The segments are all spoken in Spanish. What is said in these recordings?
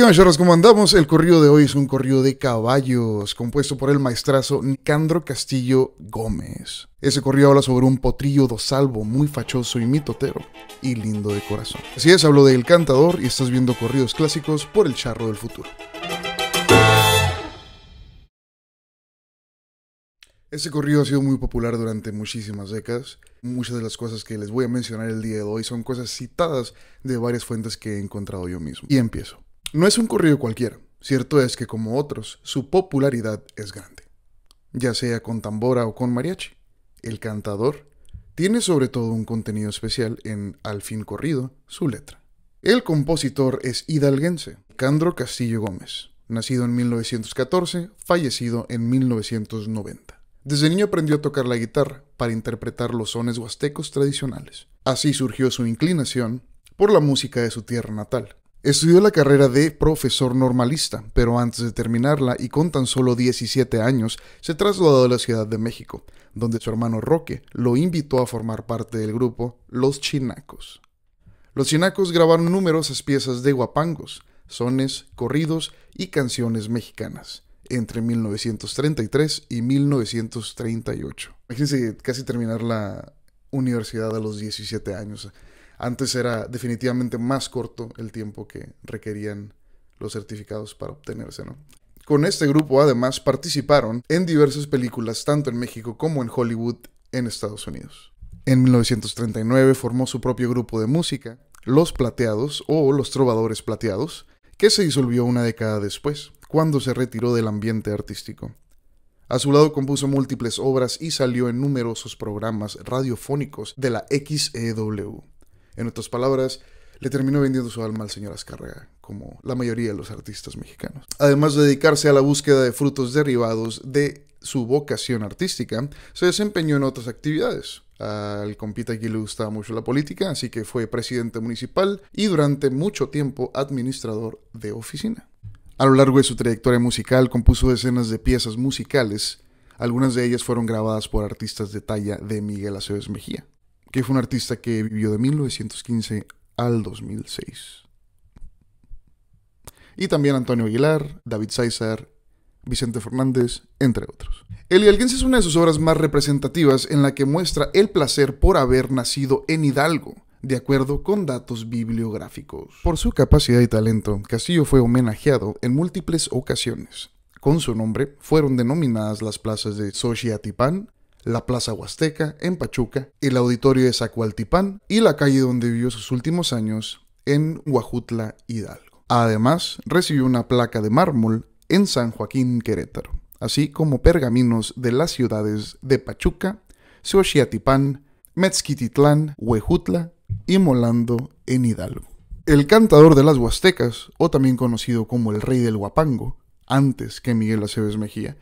¿Qué charros? ¿Cómo andamos? El corrido de hoy es un corrido de caballos, compuesto por el maestrazo Nicandro Castillo Gómez. Ese corrido habla sobre un potrillo dosalvo, muy fachoso y mitotero, y lindo de corazón. Así es, hablo de El Cantador y estás viendo corridos clásicos por el charro del futuro. Este corrido ha sido muy popular durante muchísimas décadas. Muchas de las cosas que les voy a mencionar el día de hoy son cosas citadas de varias fuentes que he encontrado yo mismo. Y empiezo. No es un corrido cualquiera. Cierto es que como otros, su popularidad es grande. Ya sea con tambora o con mariachi. El cantador tiene sobre todo un contenido especial en Al fin corrido, su letra. El compositor es hidalguense, Candro Castillo Gómez, nacido en 1914, fallecido en 1990. Desde niño aprendió a tocar la guitarra para interpretar los sones huastecos tradicionales. Así surgió su inclinación por la música de su tierra natal. Estudió la carrera de profesor normalista, pero antes de terminarla y con tan solo 17 años, se trasladó a la Ciudad de México, donde su hermano Roque lo invitó a formar parte del grupo Los Chinacos. Los Chinacos grabaron numerosas piezas de guapangos, sones, corridos y canciones mexicanas entre 1933 y 1938. Imagínense casi terminar la universidad a los 17 años. Antes era definitivamente más corto el tiempo que requerían los certificados para obtenerse, ¿no? Con este grupo además participaron en diversas películas tanto en México como en Hollywood en Estados Unidos. En 1939 formó su propio grupo de música, Los Plateados o Los Trovadores Plateados, que se disolvió una década después cuando se retiró del ambiente artístico. A su lado compuso múltiples obras y salió en numerosos programas radiofónicos de la XEW. En otras palabras, le terminó vendiendo su alma al señor Azcárraga, como la mayoría de los artistas mexicanos. Además de dedicarse a la búsqueda de frutos derivados de su vocación artística, se desempeñó en otras actividades. Al compita aquí le gustaba mucho la política, así que fue presidente municipal y durante mucho tiempo administrador de oficina. A lo largo de su trayectoria musical compuso decenas de piezas musicales, algunas de ellas fueron grabadas por artistas de talla de Miguel Aceves Mejía, que fue un artista que vivió de 1915 al 2006. Y también Antonio Aguilar, David César, Vicente Fernández, entre otros. El Hidalguense es una de sus obras más representativas en la que muestra el placer por haber nacido en Hidalgo, de acuerdo con datos bibliográficos. Por su capacidad y talento, Castillo fue homenajeado en múltiples ocasiones. Con su nombre fueron denominadas las plazas de Xochiatipán, la Plaza Huasteca en Pachuca, el Auditorio de Zacualtipán y la calle donde vivió sus últimos años en Huajutla, Hidalgo. Además, recibió una placa de mármol en San Joaquín, Querétaro, así como pergaminos de las ciudades de Pachuca, Xochiatipán, Mezquititlán, Huejutla y Molando en Hidalgo. El cantador de las Huastecas, o también conocido como el rey del Huapango, antes que Miguel Aceves Mejía,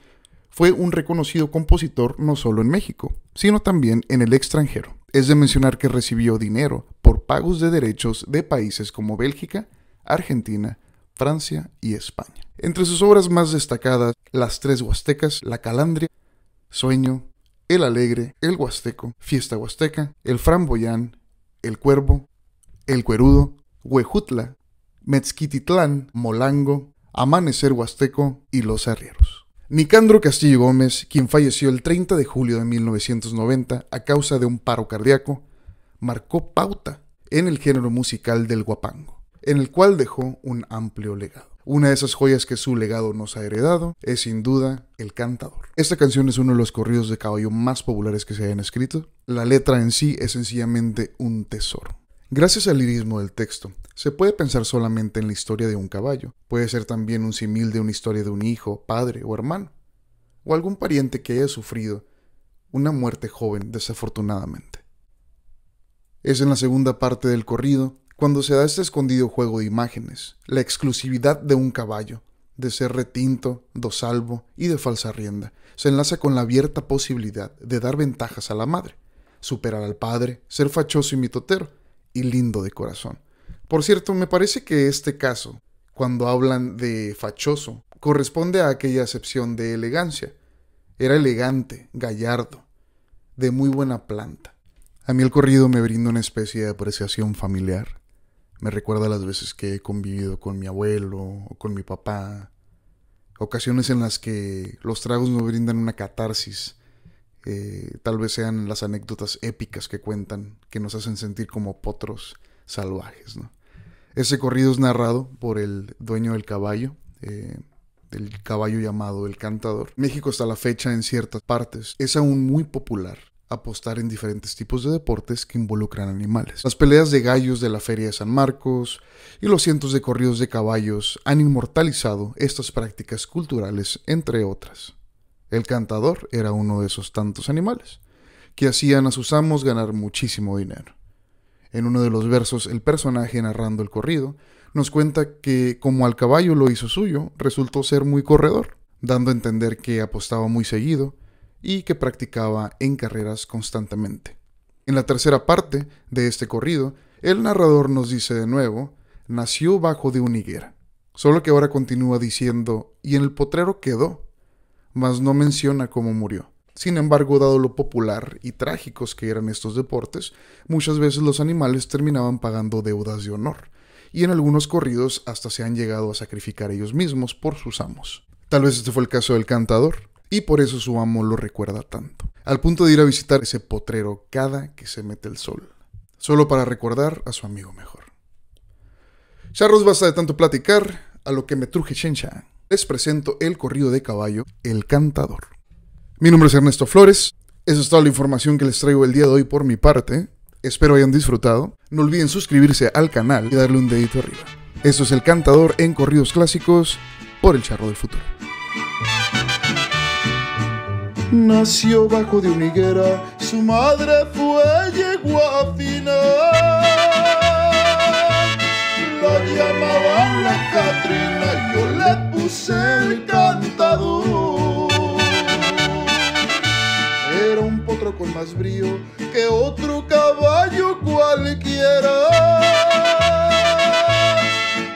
fue un reconocido compositor no solo en México, sino también en el extranjero. Es de mencionar que recibió dinero por pagos de derechos de países como Bélgica, Argentina, Francia y España. Entre sus obras más destacadas, Las Tres Huastecas, La Calandria, Sueño, El Alegre, El Huasteco, Fiesta Huasteca, El Framboyán el Cuervo, El Cuerudo, Huejutla, Mezquititlán, Molango, Amanecer Huasteco y Los Arrieros. Nicandro Castillo Gómez, quien falleció el 30 de julio de 1990 a causa de un paro cardíaco, marcó pauta en el género musical del guapango, en el cual dejó un amplio legado. Una de esas joyas que su legado nos ha heredado es sin duda El Cantador. Esta canción es uno de los corridos de caballo más populares que se hayan escrito. La letra en sí es sencillamente un tesoro. Gracias al lirismo del texto, se puede pensar solamente en la historia de un caballo. Puede ser también un simil de una historia de un hijo, padre o hermano, o algún pariente que haya sufrido una muerte joven desafortunadamente. Es en la segunda parte del corrido cuando se da este escondido juego de imágenes, la exclusividad de un caballo, de ser retinto, dosalvo y de falsa rienda, se enlaza con la abierta posibilidad de dar ventajas a la madre, superar al padre, ser fachoso y mitotero, y lindo de corazón. Por cierto, me parece que este caso, cuando hablan de fachoso, corresponde a aquella acepción de elegancia. Era elegante, gallardo, de muy buena planta. A mí el corrido me brinda una especie de apreciación familiar Me recuerda las veces que he convivido con mi abuelo o con mi papá. Ocasiones en las que los tragos nos brindan una catarsis. Eh, tal vez sean las anécdotas épicas que cuentan, que nos hacen sentir como potros salvajes. Ese corrido es narrado por el dueño del caballo, eh, del caballo llamado El Cantador. México hasta la fecha en ciertas partes es aún muy popular apostar en diferentes tipos de deportes que involucran animales. Las peleas de gallos de la Feria de San Marcos y los cientos de corridos de caballos han inmortalizado estas prácticas culturales, entre otras. El cantador era uno de esos tantos animales, que hacían a sus amos ganar muchísimo dinero. En uno de los versos, el personaje narrando el corrido nos cuenta que, como al caballo lo hizo suyo, resultó ser muy corredor, dando a entender que apostaba muy seguido y que practicaba en carreras constantemente. En la tercera parte de este corrido, el narrador nos dice de nuevo, nació bajo de una higuera, solo que ahora continúa diciendo, y en el potrero quedó, mas no menciona cómo murió. Sin embargo, dado lo popular y trágicos que eran estos deportes, muchas veces los animales terminaban pagando deudas de honor, y en algunos corridos hasta se han llegado a sacrificar ellos mismos por sus amos. Tal vez este fue el caso del cantador, y por eso su amo lo recuerda tanto, al punto de ir a visitar ese potrero cada que se mete el sol, solo para recordar a su amigo mejor. Charros, basta de tanto platicar, a lo que me truje Shencha. Les presento el corrido de caballo, El Cantador. Mi nombre es Ernesto Flores, esa es toda la información que les traigo el día de hoy por mi parte. Espero hayan disfrutado. No olviden suscribirse al canal y darle un dedito arriba. Esto es El Cantador en Corridos Clásicos por el Charro del Futuro. Nació bajo de una higuera, su madre fue yegua fina. La llamaban la Catrina, yo puse el cantador. Era un potro con más brío que otro caballo cualquiera.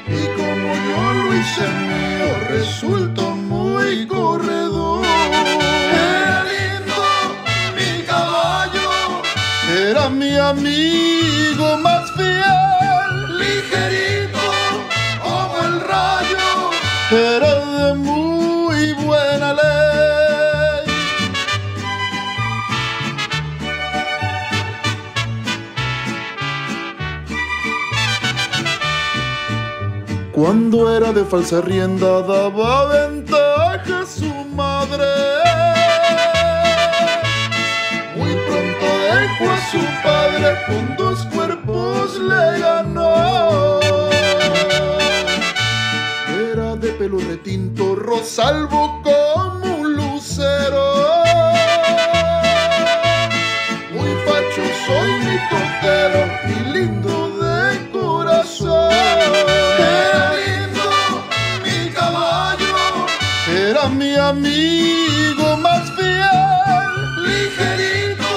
Y como yo lo hice mío, resultó muy corredor. Era lindo mi caballo, era mi amigo más fiel, ligerito era de muy buena ley. Cuando era de falsa rienda daba ventaja a su madre. Muy pronto dejó a su padre, con dos cuerpos le ganó. Pelo retinto, rosalvo como un lucero. Muy fachoso y mitotero y lindo de corazón. Era lindo mi caballo, era mi amigo más fiel, ligerito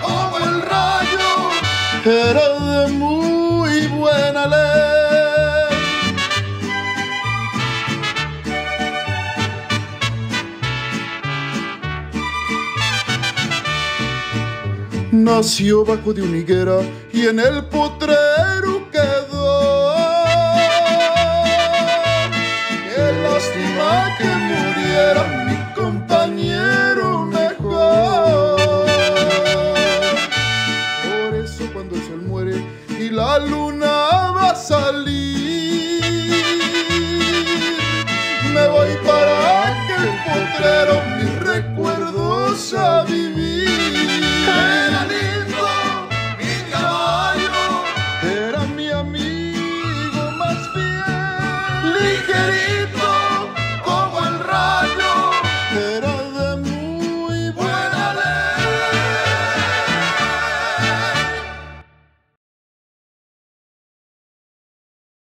como el rayo, era Nació bajo de una higuera y en el potrero quedó. Qué lástima que muriera mi compañero mejor. Por eso cuando el sol muere y la luna va a salir,